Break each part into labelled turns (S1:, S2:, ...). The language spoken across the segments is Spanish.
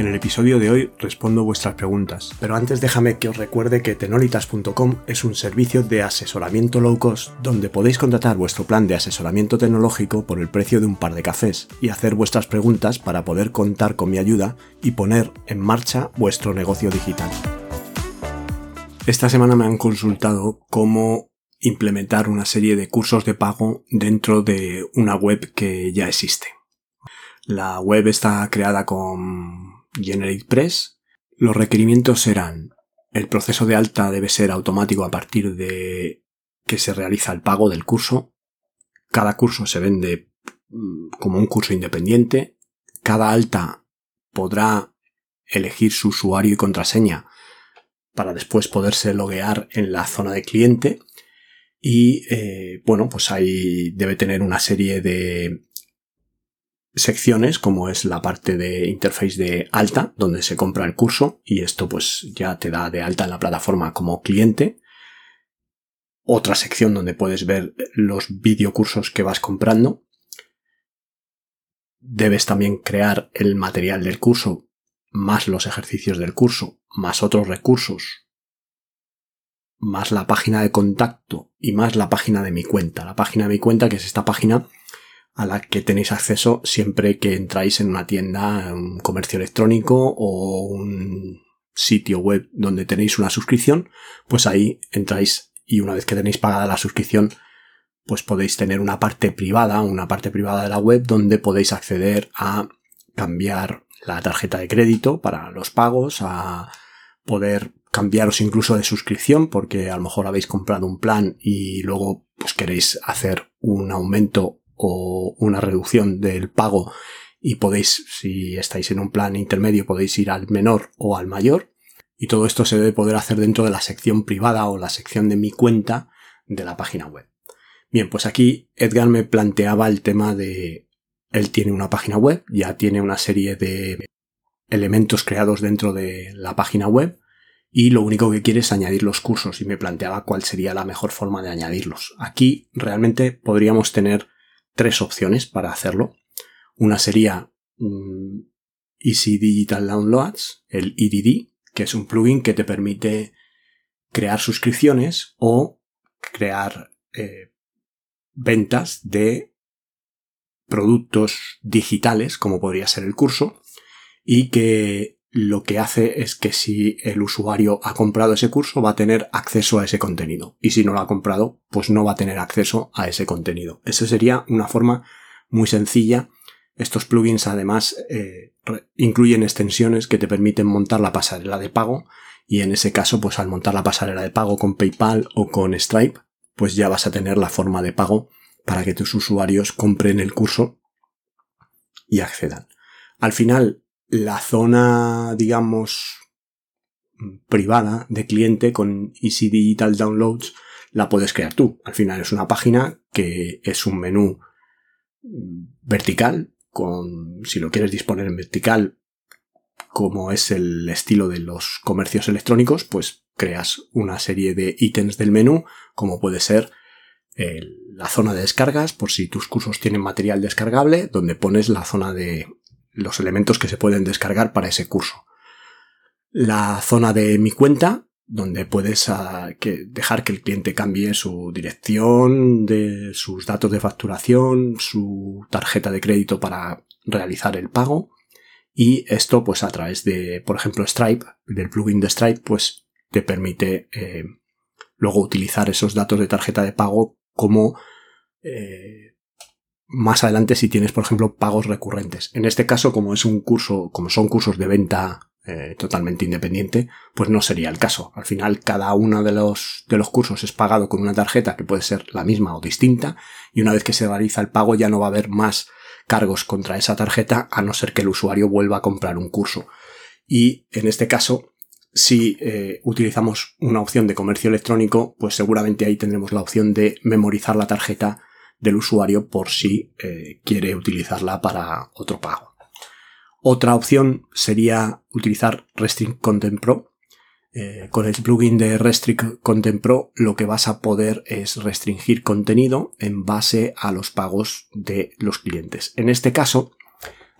S1: En el episodio de hoy respondo vuestras preguntas, pero antes déjame que os recuerde que tenolitas.com es un servicio de asesoramiento low cost donde podéis contratar vuestro plan de asesoramiento tecnológico por el precio de un par de cafés y hacer vuestras preguntas para poder contar con mi ayuda y poner en marcha vuestro negocio digital. Esta semana me han consultado cómo implementar una serie de cursos de pago dentro de una web que ya existe. La web está creada con GeneratePress, los requerimientos serán el proceso de alta debe ser automático a partir de que se realiza el pago del curso. Cada curso se vende mm, como un curso independiente. Cada alta podrá elegir su usuario y contraseña para después poderse loguear en la zona de cliente. Y eh, bueno, pues ahí debe tener una serie de secciones como es la parte de interface de alta donde se compra el curso y esto pues ya te da de alta en la plataforma como cliente. Otra sección donde puedes ver los videocursos que vas comprando. Debes también crear el material del curso más los ejercicios del curso más otros recursos más la página de contacto y más la página de mi cuenta. La página de mi cuenta que es esta página a la que tenéis acceso siempre que entráis en una tienda, un comercio electrónico o un sitio web donde tenéis una suscripción, pues ahí entráis y una vez que tenéis pagada la suscripción, pues podéis tener una parte privada, una parte privada de la web donde podéis acceder a cambiar la tarjeta de crédito para los pagos, a poder cambiaros incluso de suscripción porque a lo mejor habéis comprado un plan y luego pues queréis hacer un aumento o una reducción del pago y podéis, si estáis en un plan intermedio, podéis ir al menor o al mayor. Y todo esto se debe poder hacer dentro de la sección privada o la sección de mi cuenta de la página web. Bien, pues aquí Edgar me planteaba el tema de él tiene una página web, ya tiene una serie de elementos creados dentro de la página web y lo único que quiere es añadir los cursos y me planteaba cuál sería la mejor forma de añadirlos. Aquí realmente podríamos tener tres opciones para hacerlo. Una sería mm, Easy Digital Downloads, el EDD, que es un plugin que te permite crear suscripciones o crear eh, ventas de productos digitales, como podría ser el curso, y que lo que hace es que si el usuario ha comprado ese curso va a tener acceso a ese contenido y si no lo ha comprado pues no va a tener acceso a ese contenido. Esa sería una forma muy sencilla. Estos plugins además eh, incluyen extensiones que te permiten montar la pasarela de pago y en ese caso pues al montar la pasarela de pago con PayPal o con Stripe pues ya vas a tener la forma de pago para que tus usuarios compren el curso y accedan. Al final la zona, digamos, privada de cliente con Easy Digital Downloads la puedes crear tú. Al final es una página que es un menú vertical, con, si lo quieres disponer en vertical, como es el estilo de los comercios electrónicos, pues creas una serie de ítems del menú, como puede ser la zona de descargas, por si tus cursos tienen material descargable, donde pones la zona de los elementos que se pueden descargar para ese curso. La zona de mi cuenta, donde puedes ah, dejar que el cliente cambie su dirección, de sus datos de facturación, su tarjeta de crédito para realizar el pago. Y esto, pues a través de, por ejemplo, Stripe, del plugin de Stripe, pues te permite eh, luego utilizar esos datos de tarjeta de pago como eh, más adelante si tienes, por ejemplo, pagos recurrentes. En este caso, como es un curso, como son cursos de venta eh, totalmente independiente, pues no sería el caso. Al final, cada uno de los, de los cursos es pagado con una tarjeta que puede ser la misma o distinta, y una vez que se realiza el pago ya no va a haber más cargos contra esa tarjeta, a no ser que el usuario vuelva a comprar un curso. Y en este caso, si eh, utilizamos una opción de comercio electrónico, pues seguramente ahí tendremos la opción de memorizar la tarjeta del usuario por si eh, quiere utilizarla para otro pago. Otra opción sería utilizar Restrict Content Pro. Eh, con el plugin de Restrict Content Pro lo que vas a poder es restringir contenido en base a los pagos de los clientes. En este caso,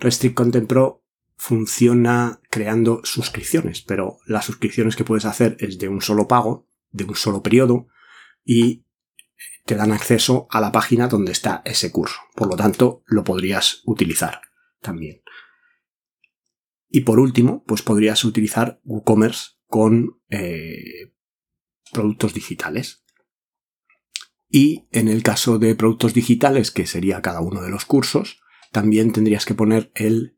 S1: Restrict Content Pro funciona creando suscripciones, pero las suscripciones que puedes hacer es de un solo pago, de un solo periodo, y te dan acceso a la página donde está ese curso. Por lo tanto, lo podrías utilizar también. Y por último, pues podrías utilizar WooCommerce con eh, productos digitales. Y en el caso de productos digitales, que sería cada uno de los cursos, también tendrías que poner el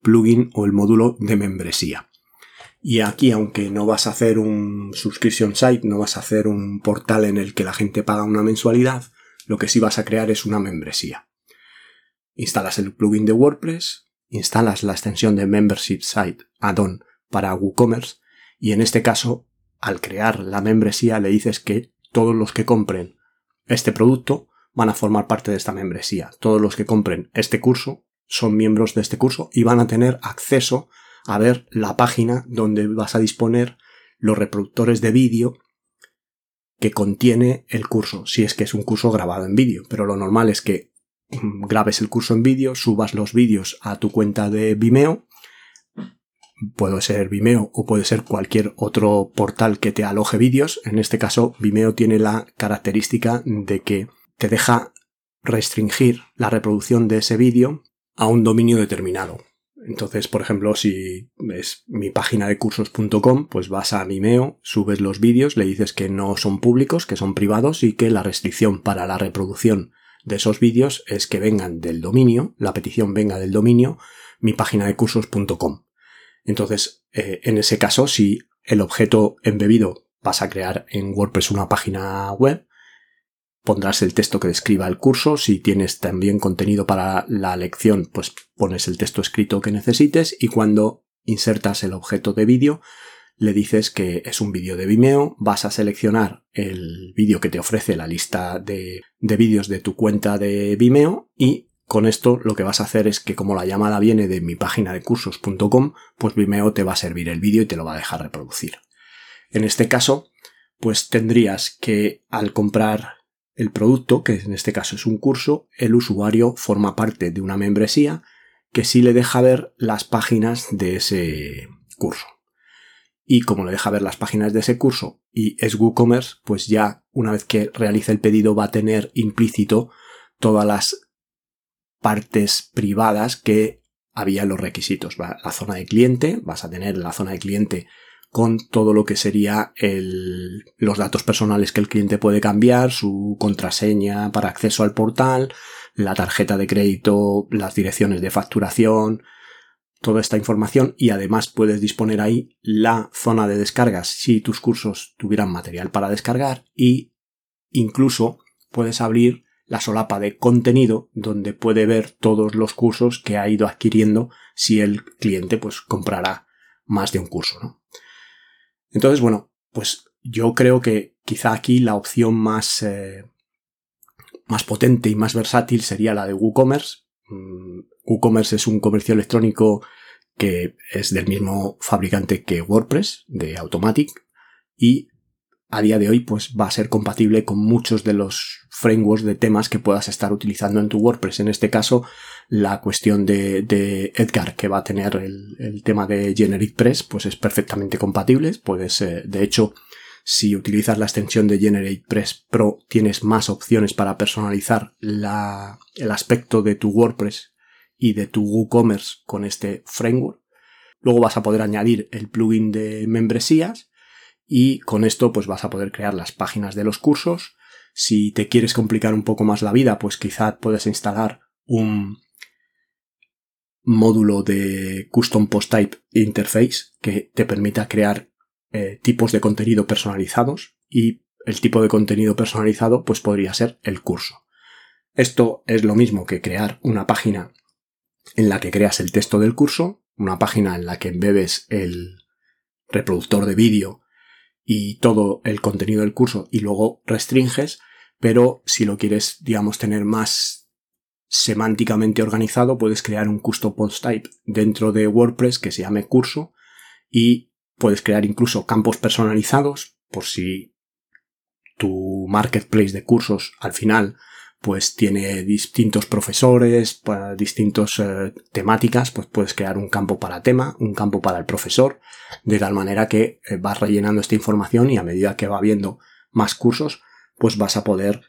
S1: plugin o el módulo de membresía. Y aquí, aunque no vas a hacer un subscription site, no vas a hacer un portal en el que la gente paga una mensualidad, lo que sí vas a crear es una membresía. Instalas el plugin de WordPress, instalas la extensión de Membership Site add-on para WooCommerce y en este caso, al crear la membresía le dices que todos los que compren este producto van a formar parte de esta membresía. Todos los que compren este curso son miembros de este curso y van a tener acceso a ver la página donde vas a disponer los reproductores de vídeo que contiene el curso, si es que es un curso grabado en vídeo. Pero lo normal es que grabes el curso en vídeo, subas los vídeos a tu cuenta de Vimeo. Puede ser Vimeo o puede ser cualquier otro portal que te aloje vídeos. En este caso, Vimeo tiene la característica de que te deja restringir la reproducción de ese vídeo a un dominio determinado. Entonces, por ejemplo, si es mi página de cursos.com, pues vas a Vimeo, subes los vídeos, le dices que no son públicos, que son privados y que la restricción para la reproducción de esos vídeos es que vengan del dominio, la petición venga del dominio mi página de cursos.com. Entonces, eh, en ese caso, si el objeto embebido vas a crear en WordPress una página web, pondrás el texto que describa el curso. Si tienes también contenido para la lección, pues pones el texto escrito que necesites y cuando insertas el objeto de vídeo, le dices que es un vídeo de Vimeo, vas a seleccionar el vídeo que te ofrece la lista de, de vídeos de tu cuenta de Vimeo y con esto lo que vas a hacer es que como la llamada viene de mi página de cursos.com, pues Vimeo te va a servir el vídeo y te lo va a dejar reproducir. En este caso, pues tendrías que al comprar el producto, que en este caso es un curso, el usuario forma parte de una membresía que sí le deja ver las páginas de ese curso. Y como le deja ver las páginas de ese curso y es WooCommerce, pues ya una vez que realice el pedido va a tener implícito todas las partes privadas que había los requisitos. La zona de cliente, vas a tener la zona de cliente con todo lo que sería el, los datos personales que el cliente puede cambiar, su contraseña para acceso al portal, la tarjeta de crédito, las direcciones de facturación, toda esta información y además puedes disponer ahí la zona de descargas si tus cursos tuvieran material para descargar y incluso puedes abrir la solapa de contenido donde puede ver todos los cursos que ha ido adquiriendo si el cliente pues comprará más de un curso, ¿no? Entonces, bueno, pues yo creo que quizá aquí la opción más, eh, más potente y más versátil sería la de WooCommerce. Mm, WooCommerce es un comercio electrónico que es del mismo fabricante que WordPress, de Automatic, y a día de hoy pues va a ser compatible con muchos de los frameworks de temas que puedas estar utilizando en tu WordPress. En este caso, la cuestión de, Edgar que va a tener el, tema de GeneratePress pues es perfectamente compatible. Puedes, eh, de hecho, si utilizas la extensión de GeneratePress Pro tienes más opciones para personalizar la, el aspecto de tu WordPress y de tu WooCommerce con este framework. Luego vas a poder añadir el plugin de membresías y con esto pues vas a poder crear las páginas de los cursos. Si te quieres complicar un poco más la vida, pues quizá puedes instalar un módulo de Custom Post Type Interface que te permita crear eh, tipos de contenido personalizados y el tipo de contenido personalizado pues podría ser el curso. Esto es lo mismo que crear una página en la que creas el texto del curso, una página en la que embebes el reproductor de vídeo y todo el contenido del curso y luego restringes, pero si lo quieres, digamos, tener más semánticamente organizado, puedes crear un custom post type dentro de WordPress que se llame curso y puedes crear incluso campos personalizados por si tu marketplace de cursos al final pues tiene distintos profesores, distintas eh, temáticas, pues puedes crear un campo para tema, un campo para el profesor, de tal manera que eh, vas rellenando esta información y a medida que va viendo más cursos, pues vas a poder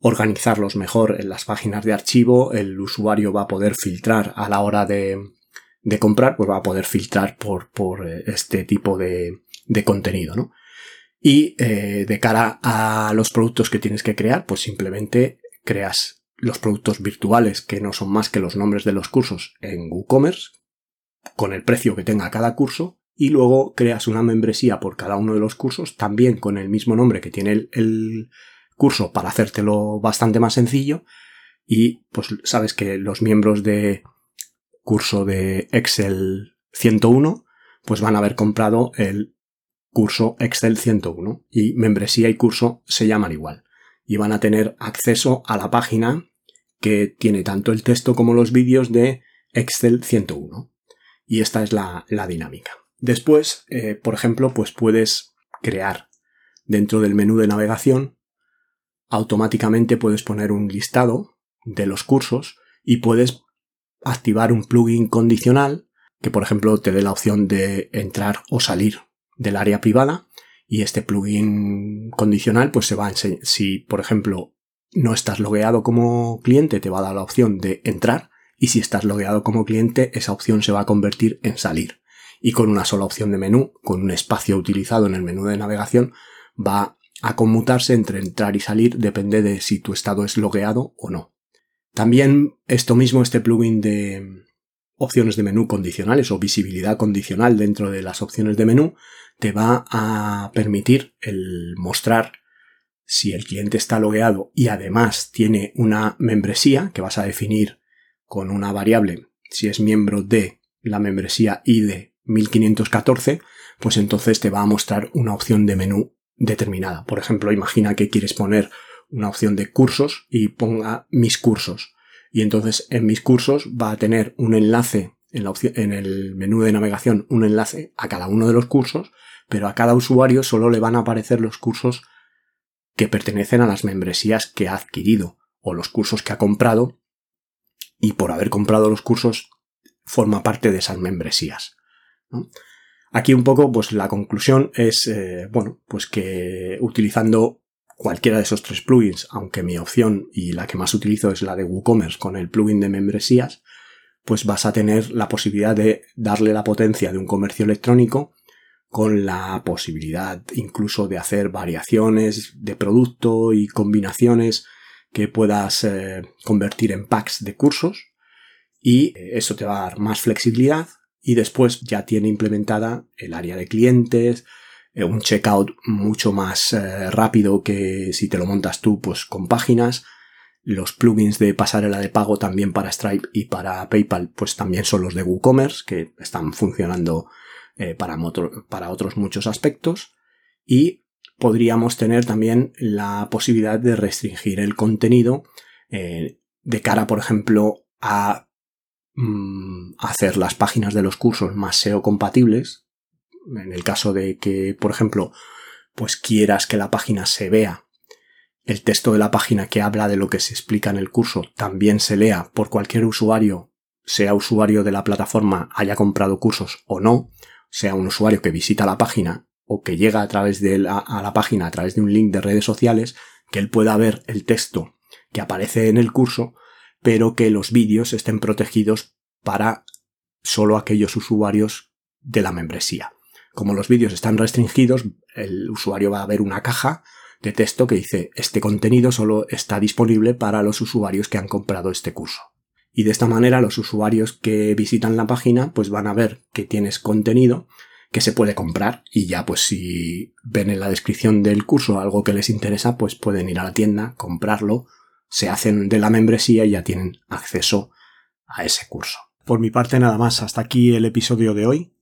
S1: organizarlos mejor en las páginas de archivo, el usuario va a poder filtrar a la hora de, de comprar, pues va a poder filtrar por, por eh, este tipo de, de contenido, ¿no? Y de cara a los productos que tienes que crear, pues simplemente creas los productos virtuales que no son más que los nombres de los cursos en WooCommerce con el precio que tenga cada curso y luego creas una membresía por cada uno de los cursos también con el mismo nombre que tiene el, curso para hacértelo bastante más sencillo. Y pues sabes que los miembros de curso de Excel 101 pues van a haber comprado el curso Excel 101 y membresía y curso se llaman igual y van a tener acceso a la página que tiene tanto el texto como los vídeos de Excel 101. Y esta es la, dinámica. Después, eh, por ejemplo, pues puedes crear dentro del menú de navegación, automáticamente puedes poner un listado de los cursos y puedes activar un plugin condicional que, por ejemplo, te dé la opción de entrar o salir del área privada y este plugin condicional pues se va a si por ejemplo no estás logueado como cliente te va a dar la opción de entrar y si estás logueado como cliente esa opción se va a convertir en salir y con una sola opción de menú, con un espacio utilizado en el menú de navegación va a conmutarse entre entrar y salir depende de si tu estado es logueado o no. También esto mismo, este plugin de opciones de menú condicionales o visibilidad condicional dentro de las opciones de menú, te va a permitir el mostrar si el cliente está logueado y además tiene una membresía que vas a definir con una variable si es miembro de la membresía ID 1514, pues entonces te va a mostrar una opción de menú determinada. Por ejemplo, imagina que quieres poner una opción de cursos y ponga mis cursos. Y entonces en mis cursos va a tener un enlace en, el menú de navegación, un enlace a cada uno de los cursos pero a cada usuario solo le van a aparecer los cursos que pertenecen a las membresías que ha adquirido o los cursos que ha comprado y por haber comprado los cursos forma parte de esas membresías. Aquí un poco, pues la conclusión es, eh, bueno, pues que utilizando cualquiera de esos tres plugins, aunque mi opción y la que más utilizo es la de WooCommerce con el plugin de membresías, pues vas a tener la posibilidad de darle la potencia de un comercio electrónico con la posibilidad incluso de hacer variaciones de producto y combinaciones que puedas eh, convertir en packs de cursos y eso te va a dar más flexibilidad y después ya tiene implementada el área de clientes, eh, un checkout mucho más eh, rápido que si te lo montas tú pues con páginas, los plugins de pasarela de pago también para Stripe y para PayPal pues también son los de WooCommerce que están funcionando eh, para, otros muchos aspectos y podríamos tener también la posibilidad de restringir el contenido eh, de cara, por ejemplo, a mm, hacer las páginas de los cursos más SEO compatibles. En el caso de que, por ejemplo, pues quieras que la página se vea, el texto de la página que habla de lo que se explica en el curso también se lea por cualquier usuario, sea usuario de la plataforma, haya comprado cursos o no, sea un usuario que visita la página o que llega a través de la, a la página a través de un link de redes sociales, que él pueda ver el texto que aparece en el curso, pero que los vídeos estén protegidos para solo aquellos usuarios de la membresía. Como los vídeos están restringidos, el usuario va a ver una caja de texto que dice este contenido solo está disponible para los usuarios que han comprado este curso y de esta manera los usuarios que visitan la página pues van a ver que tienes contenido que se puede comprar y ya pues si ven en la descripción del curso algo que les interesa pues pueden ir a la tienda, comprarlo, se hacen de la membresía y ya tienen acceso a ese curso. Por mi parte nada más, hasta aquí el episodio de hoy.